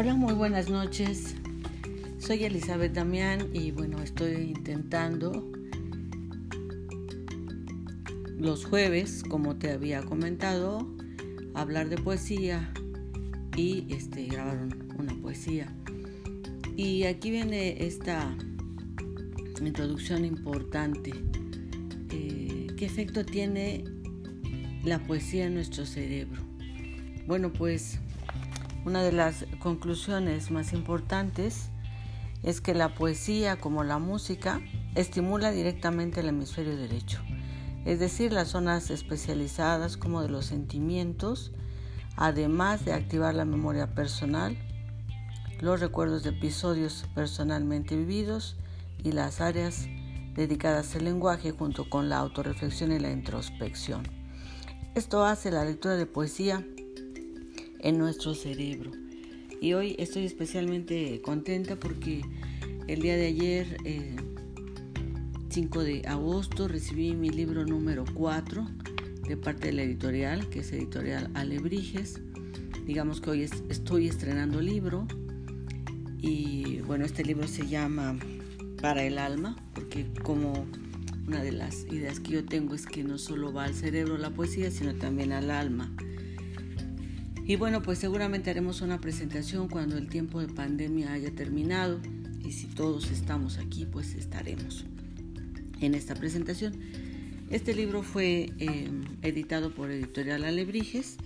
Hola, muy buenas noches. Soy Elizabeth Damián y bueno, estoy intentando los jueves, como te había comentado, hablar de poesía y este, grabar una poesía. Y aquí viene esta introducción importante. Eh, ¿Qué efecto tiene la poesía en nuestro cerebro? Bueno, pues una de las conclusiones más importantes es que la poesía, como la música, estimula directamente el hemisferio derecho, es decir, las zonas especializadas como de los sentimientos, además de activar la memoria personal, los recuerdos de episodios personalmente vividos y las áreas dedicadas al lenguaje junto con la autorreflexión y la introspección. Esto hace la lectura de poesía en nuestro cerebro. Y hoy estoy especialmente contenta porque el día de ayer, 5 de agosto, recibí mi libro número 4 de parte de la editorial, que es editorial Alebrijes. Digamos que hoy estoy estrenando libro y bueno, este libro se llama Para el alma, porque como una de las ideas que yo tengo es que no solo va al cerebro la poesía, sino también al alma. Y bueno, pues seguramente haremos una presentación cuando el tiempo de pandemia haya terminado y si todos estamos aquí, pues estaremos en esta presentación. Este libro fue eh, editado por Editorial Alebrijes,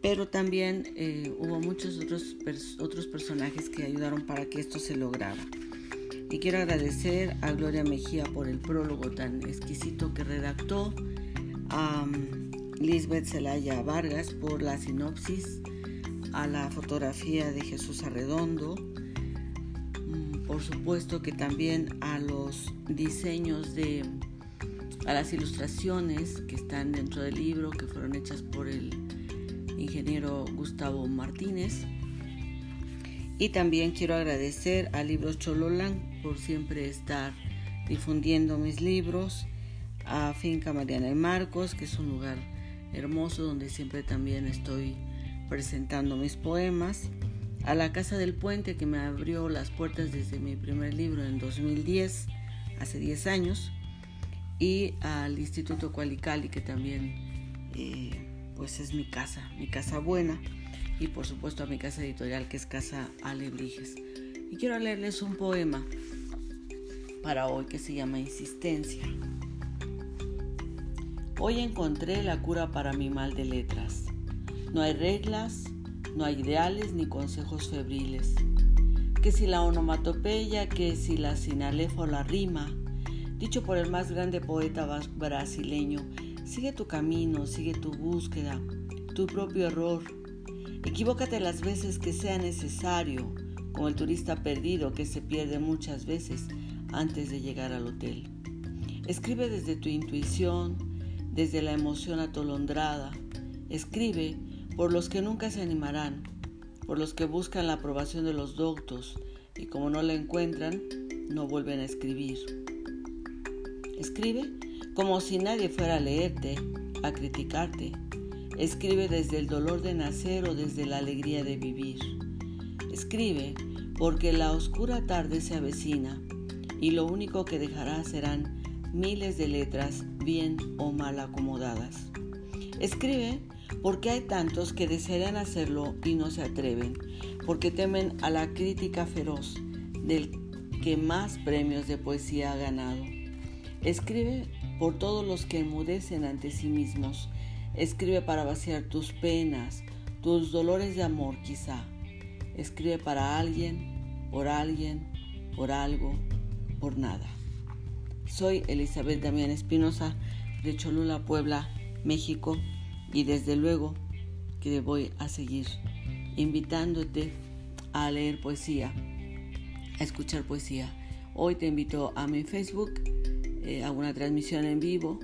pero también eh, hubo muchos otros, otros personajes que ayudaron para que esto se lograra. Y quiero agradecer a Gloria Mejía por el prólogo tan exquisito que redactó, Lisbeth Zelaya Vargas por la sinopsis, a la fotografía de Jesús Arredondo, mm, por supuesto que también a los diseños de, a las ilustraciones que están dentro del libro, que fueron hechas por el ingeniero Gustavo Martínez. Y también quiero agradecer a Libros Chololán por siempre estar difundiendo mis libros, a Finca Mariana y Marcos, que es un lugar hermoso donde siempre también estoy presentando mis poemas, a la Casa del Puente que me abrió las puertas desde mi primer libro en 2010, hace 10 años, y al Instituto Cualicali que también eh, pues es mi casa, mi casa buena, y por supuesto a mi casa editorial que es Casa Alebrijes. Y quiero leerles un poema para hoy que se llama Insistencia. Hoy encontré la cura para mi mal de letras. No hay reglas, no hay ideales ni consejos febriles. Que si la onomatopeya, que si la sinalefa o la rima, dicho por el más grande poeta brasileño, sigue tu camino, sigue tu búsqueda, tu propio error. Equivócate las veces que sea necesario, como el turista perdido que se pierde muchas veces antes de llegar al hotel. Escribe desde tu intuición, desde la emoción atolondrada. Escribe por los que nunca se animarán, por los que buscan la aprobación de los doctos y como no la encuentran, no vuelven a escribir. Escribe como si nadie fuera a leerte, a criticarte. Escribe desde el dolor de nacer o desde la alegría de vivir. Escribe porque la oscura tarde se avecina y lo único que dejará serán miles de letras bien o mal acomodadas. Escribe porque hay tantos que desearían hacerlo y no se atreven, porque temen a la crítica feroz del que más premios de poesía ha ganado. Escribe por todos los que enmudecen ante sí mismos. Escribe para vaciar tus penas, tus dolores de amor quizá. Escribe para alguien, por alguien, por algo, por nada. Soy Elizabeth Damián Espinosa de Cholula, Puebla, México y desde luego que voy a seguir invitándote a leer poesía, a escuchar poesía. Hoy te invito a mi Facebook, eh, a una transmisión en vivo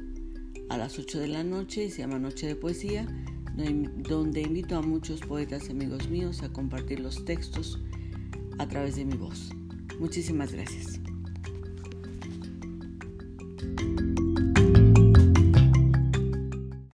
a las 8 de la noche, se llama Noche de Poesía, donde invito a muchos poetas amigos míos a compartir los textos a través de mi voz. Muchísimas gracias. you